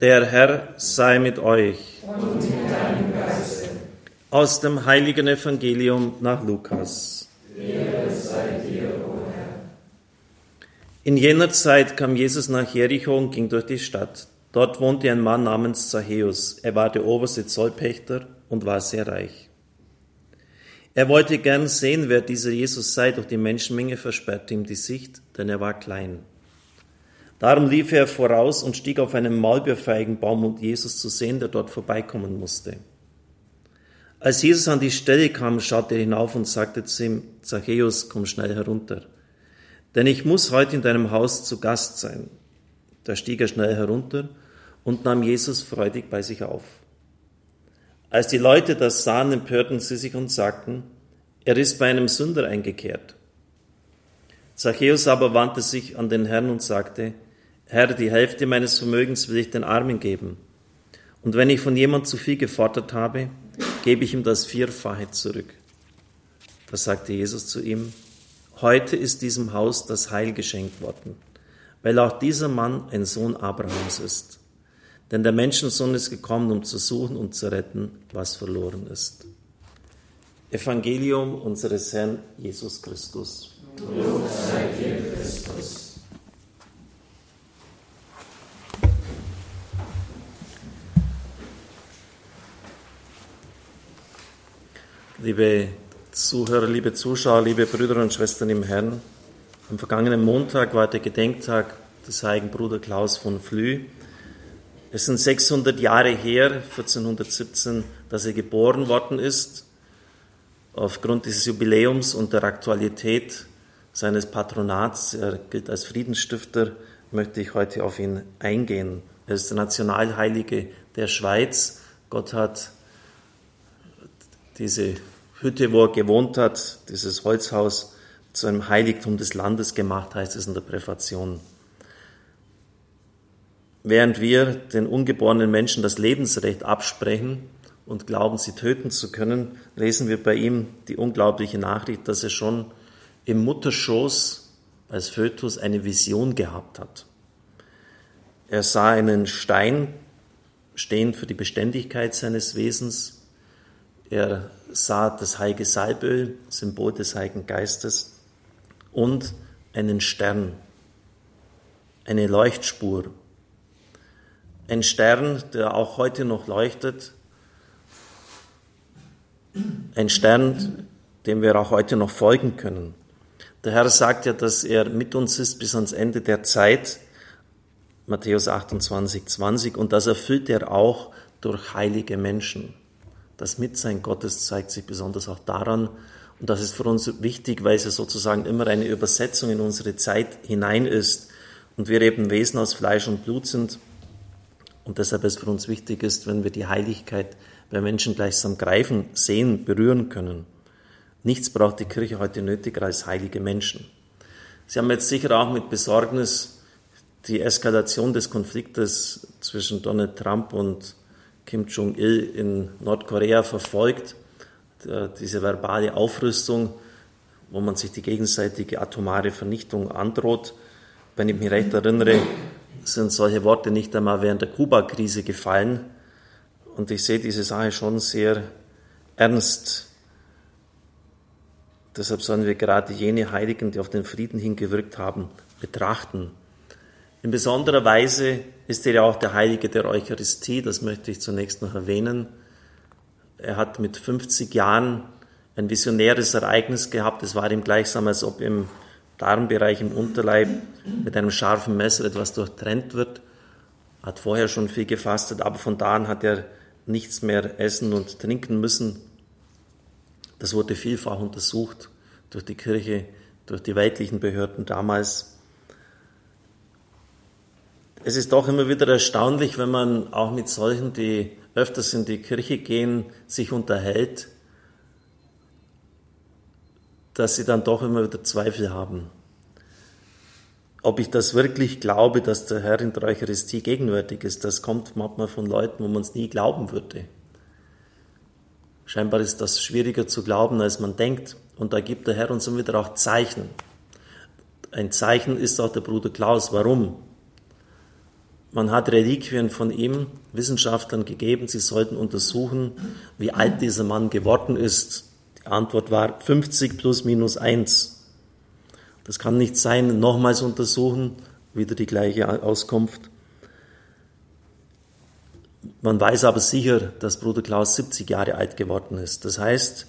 Der Herr sei mit euch. Und mit deinem Geiste. Aus dem heiligen Evangelium nach Lukas. Sei dir, o Herr. In jener Zeit kam Jesus nach Jericho und ging durch die Stadt. Dort wohnte ein Mann namens Zachäus. Er war der oberste Zollpächter und war sehr reich. Er wollte gern sehen, wer dieser Jesus sei, doch die Menschenmenge versperrte ihm die Sicht, denn er war klein. Darum lief er voraus und stieg auf einen Maulbeerfeigenbaum, um Jesus zu sehen, der dort vorbeikommen musste. Als Jesus an die Stelle kam, schaute er hinauf und sagte zu ihm, Zachäus, komm schnell herunter, denn ich muss heute in deinem Haus zu Gast sein. Da stieg er schnell herunter und nahm Jesus freudig bei sich auf. Als die Leute das sahen, empörten sie sich und sagten, er ist bei einem Sünder eingekehrt. Zachäus aber wandte sich an den Herrn und sagte, Herr, die Hälfte meines Vermögens will ich den Armen geben. Und wenn ich von jemand zu viel gefordert habe, gebe ich ihm das Vierfache zurück. Da sagte Jesus zu ihm, heute ist diesem Haus das Heil geschenkt worden, weil auch dieser Mann ein Sohn Abrahams ist. Denn der Menschensohn ist gekommen, um zu suchen und zu retten, was verloren ist. Evangelium unseres Herrn Jesus Christus. Lob sei dir, Christus. Liebe Zuhörer, liebe Zuschauer, liebe Brüder und Schwestern im Herrn, am vergangenen Montag war der Gedenktag des heiligen Bruder Klaus von Flü. Es sind 600 Jahre her, 1417, dass er geboren worden ist. Aufgrund dieses Jubiläums und der Aktualität seines Patronats, er gilt als Friedensstifter, möchte ich heute auf ihn eingehen. Er ist der Nationalheilige der Schweiz. Gott hat diese Hütte, wo er gewohnt hat, dieses Holzhaus, zu einem Heiligtum des Landes gemacht, heißt es in der Präfation. Während wir den ungeborenen Menschen das Lebensrecht absprechen und glauben, sie töten zu können, lesen wir bei ihm die unglaubliche Nachricht, dass er schon im Mutterschoß als Fötus eine Vision gehabt hat. Er sah einen Stein stehen für die Beständigkeit seines Wesens, er sah das heilige Salböl, Symbol des Heiligen Geistes, und einen Stern, eine Leuchtspur. Ein Stern, der auch heute noch leuchtet. Ein Stern, dem wir auch heute noch folgen können. Der Herr sagt ja, dass er mit uns ist bis ans Ende der Zeit. Matthäus 28, 20. Und das erfüllt er auch durch heilige Menschen. Das Mitsein Gottes zeigt sich besonders auch daran, und das ist für uns wichtig, weil es ja sozusagen immer eine Übersetzung in unsere Zeit hinein ist und wir eben Wesen aus Fleisch und Blut sind und deshalb es für uns wichtig ist, wenn wir die Heiligkeit bei Menschen gleichsam greifen, sehen, berühren können. Nichts braucht die Kirche heute nötiger als heilige Menschen. Sie haben jetzt sicher auch mit Besorgnis die Eskalation des Konfliktes zwischen Donald Trump und Kim Jong-il in Nordkorea verfolgt, diese verbale Aufrüstung, wo man sich die gegenseitige atomare Vernichtung androht. Wenn ich mich recht erinnere, sind solche Worte nicht einmal während der Kuba-Krise gefallen. Und ich sehe diese Sache schon sehr ernst. Deshalb sollen wir gerade jene Heiligen, die auf den Frieden hingewirkt haben, betrachten. In besonderer Weise ist er ja auch der Heilige der Eucharistie, das möchte ich zunächst noch erwähnen. Er hat mit 50 Jahren ein visionäres Ereignis gehabt. Es war ihm gleichsam, als ob im Darmbereich, im Unterleib mit einem scharfen Messer etwas durchtrennt wird. Hat vorher schon viel gefastet, aber von da an hat er nichts mehr essen und trinken müssen. Das wurde vielfach untersucht durch die Kirche, durch die weltlichen Behörden damals es ist doch immer wieder erstaunlich, wenn man auch mit solchen, die öfters in die Kirche gehen, sich unterhält, dass sie dann doch immer wieder Zweifel haben. Ob ich das wirklich glaube, dass der Herr in der Eucharistie gegenwärtig ist, das kommt manchmal von Leuten, wo man es nie glauben würde. Scheinbar ist das schwieriger zu glauben, als man denkt. Und da gibt der Herr uns immer wieder auch Zeichen. Ein Zeichen ist auch der Bruder Klaus. Warum? Man hat Reliquien von ihm Wissenschaftlern gegeben, sie sollten untersuchen, wie alt dieser Mann geworden ist. Die Antwort war 50 plus minus 1. Das kann nicht sein, nochmals untersuchen, wieder die gleiche Auskunft. Man weiß aber sicher, dass Bruder Klaus 70 Jahre alt geworden ist. Das heißt,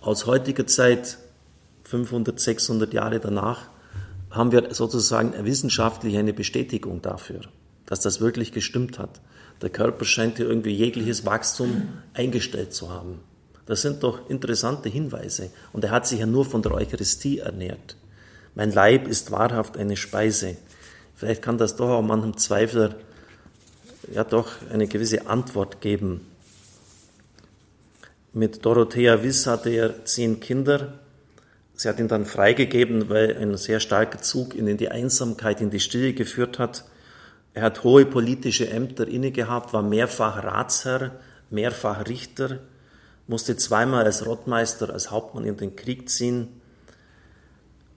aus heutiger Zeit, 500, 600 Jahre danach, haben wir sozusagen wissenschaftlich eine Bestätigung dafür, dass das wirklich gestimmt hat. Der Körper scheint hier irgendwie jegliches Wachstum eingestellt zu haben. Das sind doch interessante Hinweise. Und er hat sich ja nur von der Eucharistie ernährt. Mein Leib ist wahrhaft eine Speise. Vielleicht kann das doch auch manchem Zweifler ja doch eine gewisse Antwort geben. Mit Dorothea Wiss hatte er zehn Kinder. Sie hat ihn dann freigegeben, weil ein sehr starker Zug ihn in die Einsamkeit, in die Stille geführt hat. Er hat hohe politische Ämter inne gehabt, war mehrfach Ratsherr, mehrfach Richter, musste zweimal als Rottmeister, als Hauptmann in den Krieg ziehen.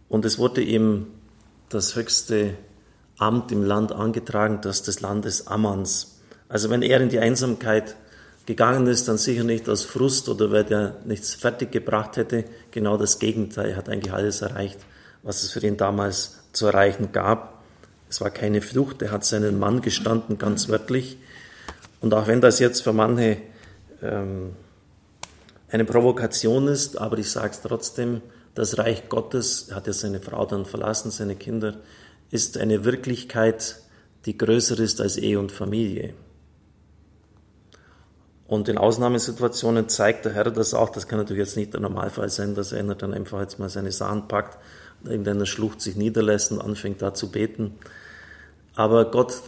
Und es wurde ihm das höchste Amt im Land angetragen, das des Landes Ammans. Also wenn er in die Einsamkeit gegangen ist, dann sicher nicht aus Frust oder weil er nichts fertig gebracht hätte. Genau das Gegenteil. Er hat eigentlich alles erreicht, was es für ihn damals zu erreichen gab. Es war keine Flucht. Er hat seinen Mann gestanden, ganz wörtlich. Und auch wenn das jetzt für manche ähm, eine Provokation ist, aber ich sage es trotzdem, das Reich Gottes, er hat ja seine Frau dann verlassen, seine Kinder, ist eine Wirklichkeit, die größer ist als Ehe und Familie. Und in Ausnahmesituationen zeigt der Herr das auch. Das kann natürlich jetzt nicht der Normalfall sein, dass einer dann einfach jetzt mal seine Sachen packt, in einer Schlucht sich niederlässt und anfängt da zu beten. Aber Gott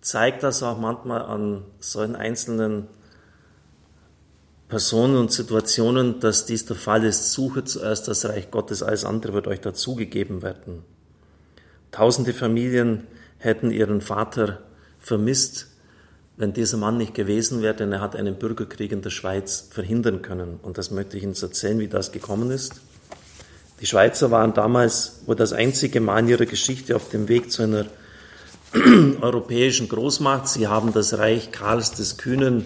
zeigt das auch manchmal an solchen einzelnen Personen und Situationen, dass dies der Fall ist. Suche zuerst das Reich Gottes, alles andere wird euch dazugegeben werden. Tausende Familien hätten ihren Vater vermisst, wenn dieser Mann nicht gewesen wäre, denn er hat einen Bürgerkrieg in der Schweiz verhindern können. Und das möchte ich Ihnen erzählen, wie das gekommen ist. Die Schweizer waren damals wohl das einzige Mal in ihrer Geschichte auf dem Weg zu einer europäischen Großmacht. Sie haben das Reich Karls des Kühnen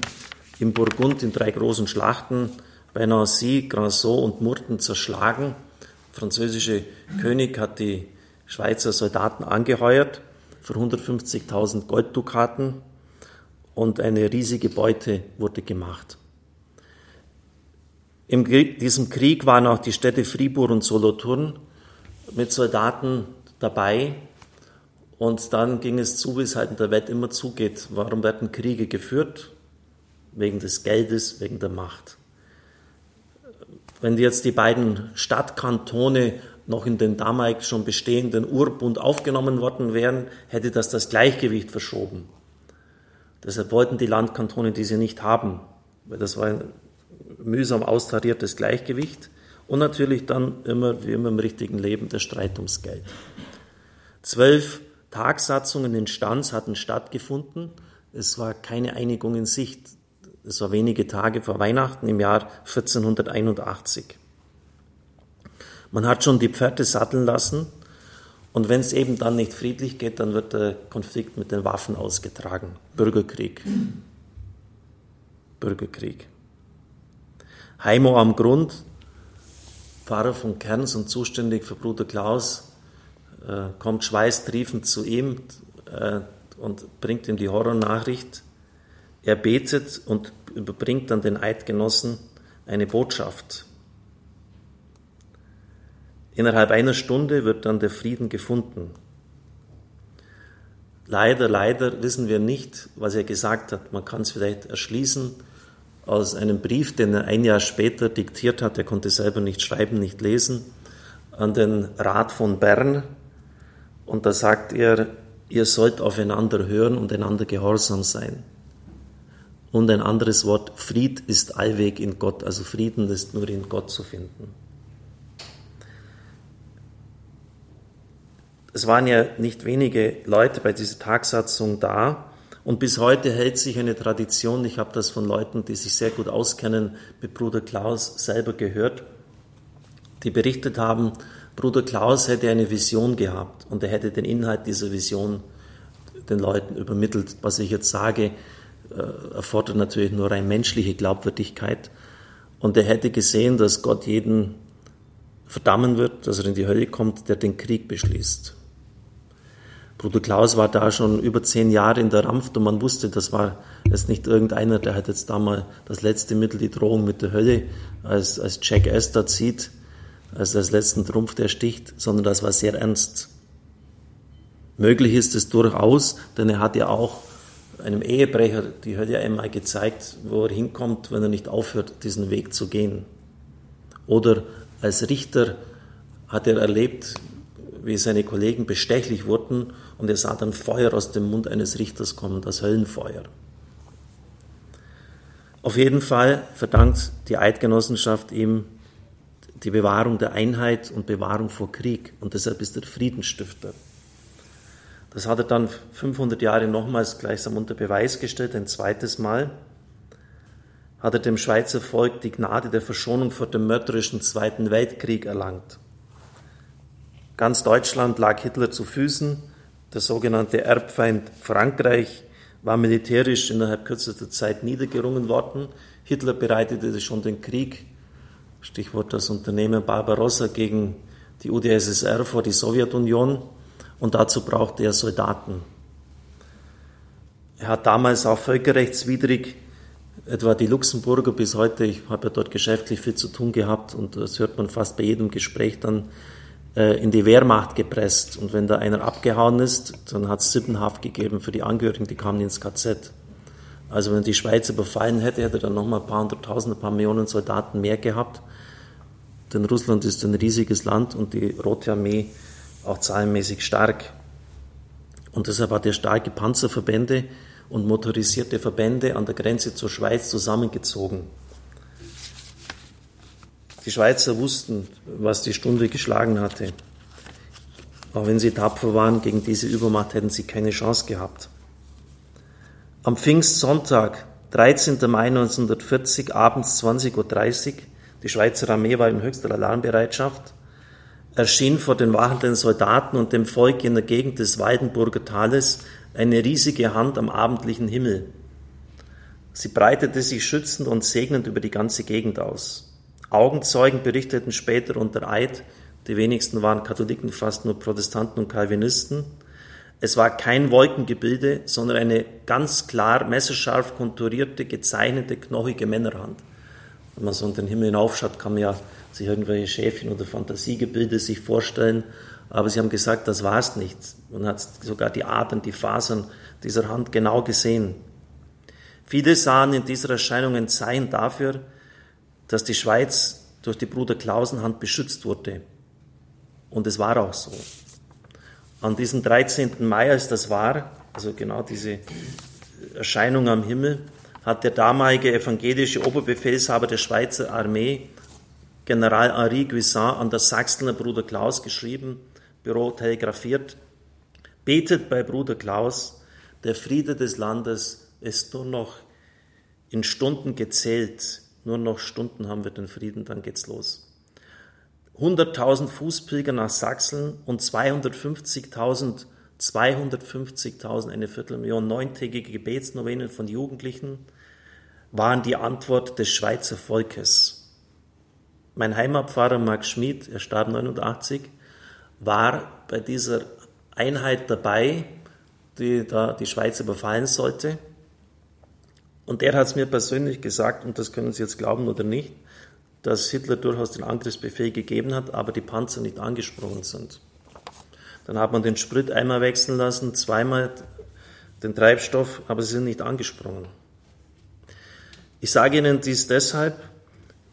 im Burgund in drei großen Schlachten bei Nancy, Granson und Murten zerschlagen. Der französische König hat die Schweizer Soldaten angeheuert für 150.000 Golddukaten und eine riesige Beute wurde gemacht. In diesem Krieg waren auch die Städte Fribourg und Solothurn mit Soldaten dabei. Und dann ging es zu, wie es halt in der Welt immer zugeht. Warum werden Kriege geführt? Wegen des Geldes, wegen der Macht. Wenn jetzt die beiden Stadtkantone noch in den damals schon bestehenden Urbund aufgenommen worden wären, hätte das das Gleichgewicht verschoben. Deshalb wollten die Landkantone diese nicht haben, weil das war ein mühsam austariertes Gleichgewicht und natürlich dann immer, wie immer im richtigen Leben, der Streit ums Geld. Zwölf Tagsatzungen in Stanz hatten stattgefunden. Es war keine Einigung in Sicht. Es war wenige Tage vor Weihnachten im Jahr 1481. Man hat schon die Pferde satteln lassen und wenn es eben dann nicht friedlich geht, dann wird der Konflikt mit den Waffen ausgetragen. Bürgerkrieg. Bürgerkrieg. Heimo am Grund, Pfarrer von Kerns und zuständig für Bruder Klaus, äh, kommt schweißtriefend zu ihm äh, und bringt ihm die Horrornachricht. Er betet und überbringt dann den Eidgenossen eine Botschaft. Innerhalb einer Stunde wird dann der Frieden gefunden. Leider, leider wissen wir nicht, was er gesagt hat. Man kann es vielleicht erschließen aus einem Brief, den er ein Jahr später diktiert hat. Er konnte selber nicht schreiben, nicht lesen, an den Rat von Bern. Und da sagt er, ihr sollt aufeinander hören und einander gehorsam sein. Und ein anderes Wort, Fried ist allweg in Gott, also Frieden ist nur in Gott zu finden. Es waren ja nicht wenige Leute bei dieser Tagsatzung da. Und bis heute hält sich eine Tradition, ich habe das von Leuten, die sich sehr gut auskennen, mit Bruder Klaus selber gehört, die berichtet haben, Bruder Klaus hätte eine Vision gehabt und er hätte den Inhalt dieser Vision den Leuten übermittelt. Was ich jetzt sage, äh, erfordert natürlich nur rein menschliche Glaubwürdigkeit. Und er hätte gesehen, dass Gott jeden verdammen wird, dass er in die Hölle kommt, der den Krieg beschließt. Bruder Klaus war da schon über zehn Jahre in der Rampft und man wusste, das war jetzt nicht irgendeiner, der hat jetzt da mal das letzte Mittel, die Drohung mit der Hölle, als, als Jack Astor zieht, als das letzten Trumpf, der sticht, sondern das war sehr ernst. Möglich ist es durchaus, denn er hat ja auch einem Ehebrecher die Hölle einmal gezeigt, wo er hinkommt, wenn er nicht aufhört, diesen Weg zu gehen. Oder als Richter hat er erlebt, wie seine Kollegen bestechlich wurden und er sah dann Feuer aus dem Mund eines Richters kommen, das Höllenfeuer. Auf jeden Fall verdankt die Eidgenossenschaft ihm die Bewahrung der Einheit und Bewahrung vor Krieg und deshalb ist er Friedensstifter. Das hat er dann 500 Jahre nochmals gleichsam unter Beweis gestellt, ein zweites Mal hat er dem Schweizer Volk die Gnade der Verschonung vor dem mörderischen Zweiten Weltkrieg erlangt. Ganz Deutschland lag Hitler zu Füßen. Der sogenannte Erbfeind Frankreich war militärisch innerhalb kürzester Zeit niedergerungen worden. Hitler bereitete schon den Krieg, Stichwort das Unternehmen Barbarossa gegen die UdSSR vor die Sowjetunion und dazu brauchte er Soldaten. Er hat damals auch völkerrechtswidrig etwa die Luxemburger bis heute, ich habe ja dort geschäftlich viel zu tun gehabt und das hört man fast bei jedem Gespräch dann, äh, in die Wehrmacht gepresst. Und wenn da einer abgehauen ist, dann hat es Sippenhaft gegeben für die Angehörigen, die kamen ins KZ. Also wenn die Schweiz überfallen hätte, hätte er dann nochmal ein paar hunderttausend, ein paar Millionen Soldaten mehr gehabt. Denn Russland ist ein riesiges Land und die Rote Armee auch zahlenmäßig stark. Und deshalb hat er starke Panzerverbände und motorisierte Verbände an der Grenze zur Schweiz zusammengezogen. Die Schweizer wussten, was die Stunde geschlagen hatte. Auch wenn sie tapfer waren, gegen diese Übermacht hätten sie keine Chance gehabt. Am Pfingstsonntag, 13. Mai 1940, abends 20.30 Uhr, die Schweizer Armee war in höchster Alarmbereitschaft, erschien vor den wachenden Soldaten und dem Volk in der Gegend des Weidenburger Tales eine riesige Hand am abendlichen Himmel. Sie breitete sich schützend und segnend über die ganze Gegend aus. Augenzeugen berichteten später unter Eid, die wenigsten waren Katholiken, fast nur Protestanten und Calvinisten. Es war kein Wolkengebilde, sondern eine ganz klar messerscharf konturierte, gezeichnete, knochige Männerhand. Wenn man so in den Himmel hinaufschaut, kann man ja sich irgendwelche Schäfchen oder Fantasiegebilde sich vorstellen. Aber sie haben gesagt, das war es nicht. Man hat sogar die Adern, die Fasern dieser Hand genau gesehen. Viele sahen in dieser Erscheinung ein Zeichen dafür, dass die Schweiz durch die Bruder Klausenhand beschützt wurde. Und es war auch so. An diesem 13. Mai, als das war, also genau diese Erscheinung am Himmel, hat der damalige evangelische Oberbefehlshaber der Schweizer Armee, General Henri Guissin, an das Sachsener Bruder Klaus geschrieben, Büro telegrafiert, betet bei Bruder Klaus, der Friede des Landes ist nur noch in Stunden gezählt, nur noch Stunden haben wir den Frieden, dann geht's los. 100.000 Fußpilger nach Sachsen und 250.000, 250.000, eine Viertelmillion neuntägige Gebetsnovenen von Jugendlichen waren die Antwort des Schweizer Volkes. Mein Heimatpfarrer Mark Schmid, er starb 89, war bei dieser Einheit dabei, die da die Schweiz überfallen sollte. Und der hat es mir persönlich gesagt, und das können Sie jetzt glauben oder nicht, dass Hitler durchaus den Angriffsbefehl gegeben hat, aber die Panzer nicht angesprungen sind. Dann hat man den Sprit einmal wechseln lassen, zweimal den Treibstoff, aber sie sind nicht angesprungen. Ich sage Ihnen dies deshalb,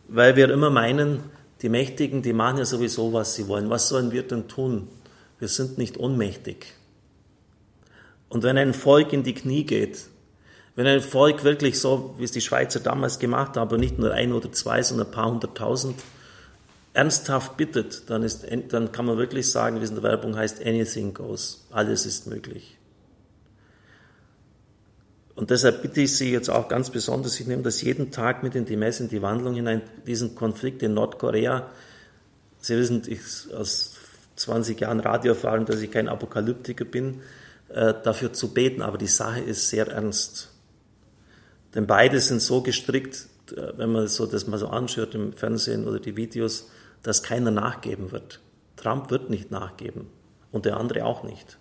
weil wir immer meinen, die Mächtigen, die machen ja sowieso, was sie wollen. Was sollen wir denn tun? Wir sind nicht ohnmächtig. Und wenn ein Volk in die Knie geht, wenn ein Volk wirklich so, wie es die Schweizer damals gemacht haben, nicht nur ein oder zwei, sondern ein paar hunderttausend, ernsthaft bittet, dann, ist, dann kann man wirklich sagen, wie es in der Werbung heißt, anything goes. Alles ist möglich. Und deshalb bitte ich Sie jetzt auch ganz besonders, ich nehme das jeden Tag mit in die Messe, in die Wandlung hinein, diesen Konflikt in Nordkorea. Sie wissen, ich aus 20 Jahren Radio erfahren, dass ich kein Apokalyptiker bin. äh, dafür zu beten, aber die Sache ist sehr ernst. Denn beide sind so gestrickt, äh, wenn man so das mal so anschaut im Fernsehen oder die Videos, dass keiner nachgeben wird. Trump wird nicht nachgeben und der andere auch nicht.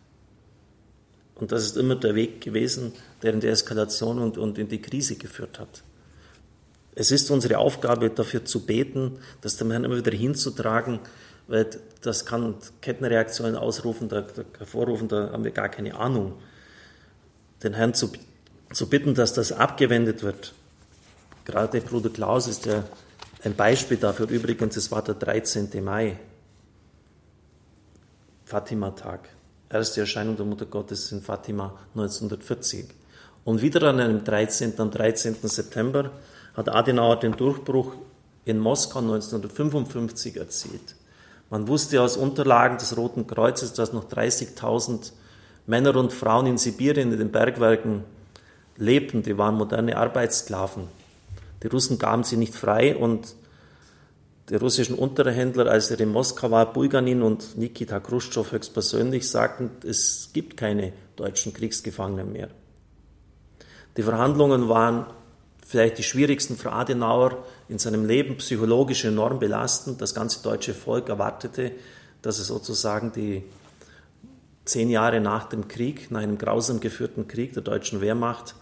Und das ist immer der Weg gewesen, der in die Eskalation und, und in die Krise geführt hat. Es ist unsere Aufgabe, dafür zu beten, das dem Herrn immer wieder hinzutragen, weil das kann Kettenreaktionen ausrufen, da, da, hervorrufen, da haben wir gar keine Ahnung. Den Herrn zu, zu bitten, dass das abgewendet wird. Gerade Bruder Klaus ist ja ein Beispiel dafür. Übrigens, es war der 13. Mai, Fatima-Tag. Erste Erscheinung der Mutter Gottes in Fatima 1940. Und wieder an einem 13. am 13. September hat Adenauer den Durchbruch in Moskau 1955 erzielt. Man wusste aus Unterlagen des Roten Kreuzes, dass noch 30.000 Männer und Frauen in Sibirien in den Bergwerken lebten. Die waren moderne Arbeitssklaven. Die Russen gaben sie nicht frei und die russischen Unterhändler, als er in Moskau war, Bulganin und Nikita Khrushchev höchstpersönlich sagten, es gibt keine deutschen Kriegsgefangenen mehr. Die Verhandlungen waren vielleicht die schwierigsten für Adenauer in seinem Leben, psychologisch enorm belastend. Das ganze deutsche Volk erwartete, dass er sozusagen die zehn Jahre nach dem Krieg, nach einem grausam geführten Krieg der deutschen Wehrmacht,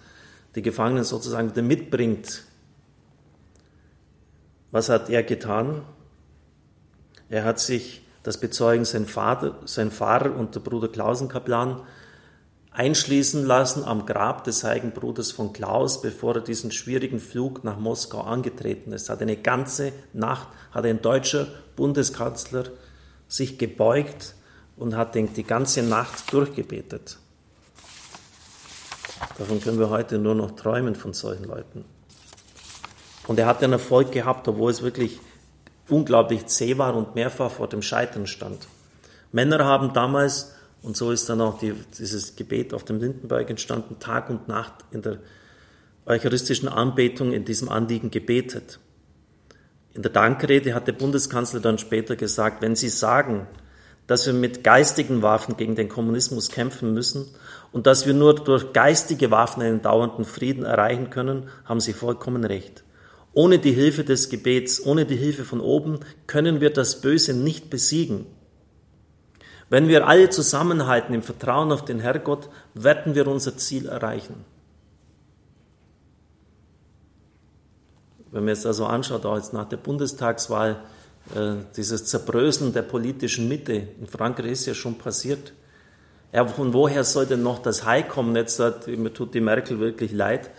die Gefangenen sozusagen wieder mitbringt. Was hat er getan? Er hat sich, das bezeugen sein Vater, sein Pfarrer und der Bruder Klausenkaplan, einschließen lassen am Grab des heiligen Bruders von Klaus, bevor er diesen schwierigen Flug nach Moskau angetreten ist. Hat eine ganze Nacht, hat ein deutscher Bundeskanzler sich gebeugt und hat die ganze Nacht durchgebetet. Davon können wir heute nur noch träumen von solchen Leuten. Und er hat einen Erfolg gehabt, obwohl es wirklich unglaublich zäh war und mehrfach vor dem Scheitern stand. Männer haben damals und so ist dann auch die, dieses Gebet auf dem Lindenberg entstanden, Tag und Nacht in der eucharistischen Anbetung in diesem Anliegen gebetet. In der Dankrede hat der Bundeskanzler dann später gesagt, wenn Sie sagen, dass wir mit geistigen Waffen gegen den Kommunismus kämpfen müssen und dass wir nur durch geistige Waffen einen dauernden Frieden erreichen können, haben Sie vollkommen recht. Ohne die Hilfe des Gebets, ohne die Hilfe von oben können wir das Böse nicht besiegen. Wenn wir alle zusammenhalten im Vertrauen auf den Herrgott, werden wir unser Ziel erreichen. Wenn man es also anschaut, auch jetzt nach der Bundestagswahl, dieses Zerbröseln der politischen Mitte in Frankreich ist ja schon passiert. Ja, von woher soll denn noch das Heil kommen? Jetzt sagt, mir tut die Merkel wirklich leid.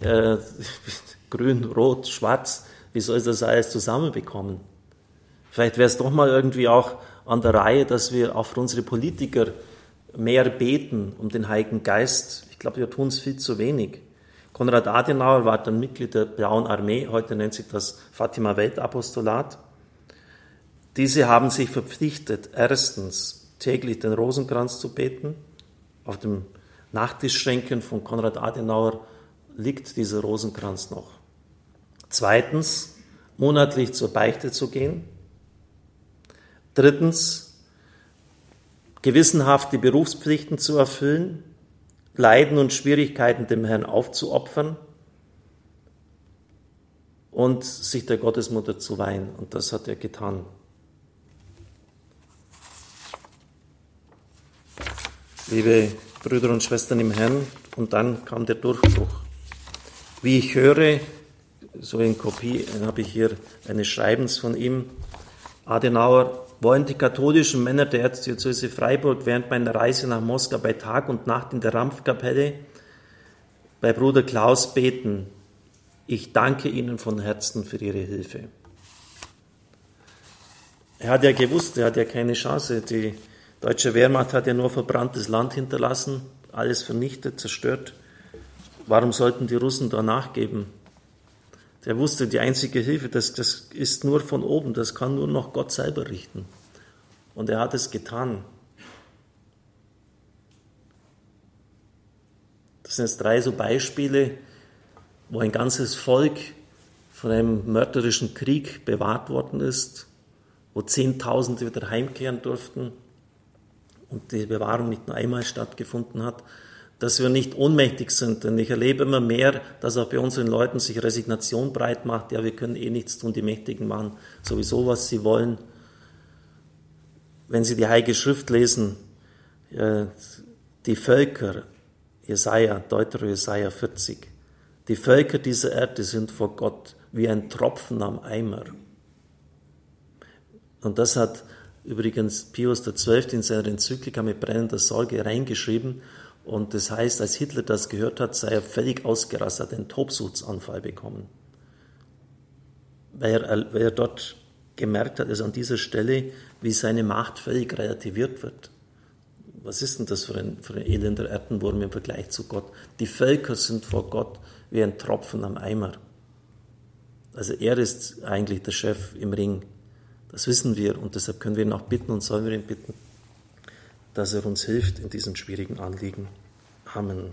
Äh, grün, rot, schwarz, wie soll das alles zusammenbekommen? Vielleicht wäre es doch mal irgendwie auch an der Reihe, dass wir auch für unsere Politiker mehr beten um den Heiligen Geist. Ich glaube, wir tun es viel zu wenig. Konrad Adenauer war dann Mitglied der Blauen Armee, heute nennt sich das Fatima Weltapostolat. Diese haben sich verpflichtet, erstens täglich den Rosenkranz zu beten. Auf dem Nachttischschränken von Konrad Adenauer liegt dieser Rosenkranz noch. Zweitens, monatlich zur Beichte zu gehen. Drittens, gewissenhaft die Berufspflichten zu erfüllen, Leiden und Schwierigkeiten dem Herrn aufzuopfern und sich der Gottesmutter zu weihen. Und das hat er getan. Liebe Brüder und Schwestern im Herrn, und dann kam der Durchbruch. Wie ich höre, so in Kopie habe ich hier eines Schreibens von ihm, Adenauer, wollen die katholischen Männer der Erzdiözese Freiburg während meiner Reise nach Moskau bei Tag und Nacht in der Rampfkapelle bei Bruder Klaus beten. Ich danke Ihnen von Herzen für Ihre Hilfe. Er hat ja gewusst, er hat ja keine Chance. Die deutsche Wehrmacht hat ja nur verbranntes Land hinterlassen, alles vernichtet, zerstört. Warum sollten die Russen da nachgeben? Der wusste, die einzige Hilfe, das, das ist nur von oben, das kann nur noch Gott selber richten. Und er hat es getan. Das sind jetzt drei so Beispiele, wo ein ganzes Volk von einem mörderischen Krieg bewahrt worden ist, wo Zehntausende wieder heimkehren durften und die Bewahrung nicht nur einmal stattgefunden hat, dass wir nicht ohnmächtig sind. Denn ich erlebe immer mehr, dass auch bei unseren Leuten sich Resignation breit macht. Ja, wir können eh nichts tun, die Mächtigen machen sowieso, was sie wollen. Wenn Sie die Heilige Schrift lesen, die Völker, Jesaja, Deutero Jesaja 40, die Völker dieser Erde sind vor Gott wie ein Tropfen am Eimer. Und das hat übrigens Pius XII. in seiner Enzyklika mit brennender Sorge reingeschrieben. Und das heißt, als Hitler das gehört hat, sei er völlig ausgerastet, einen Tobsuchtsanfall bekommen. Weil er, weil er dort gemerkt hat, dass an dieser Stelle, wie seine Macht völlig relativiert wird. Was ist denn das für ein, für ein elender Erdenwurm im Vergleich zu Gott? Die Völker sind vor Gott wie ein Tropfen am Eimer. Also er ist eigentlich der Chef im Ring. Das wissen wir und deshalb können wir ihn auch bitten und sollen wir ihn bitten, dass er uns hilft in diesem schwierigen Anliegen. Amen.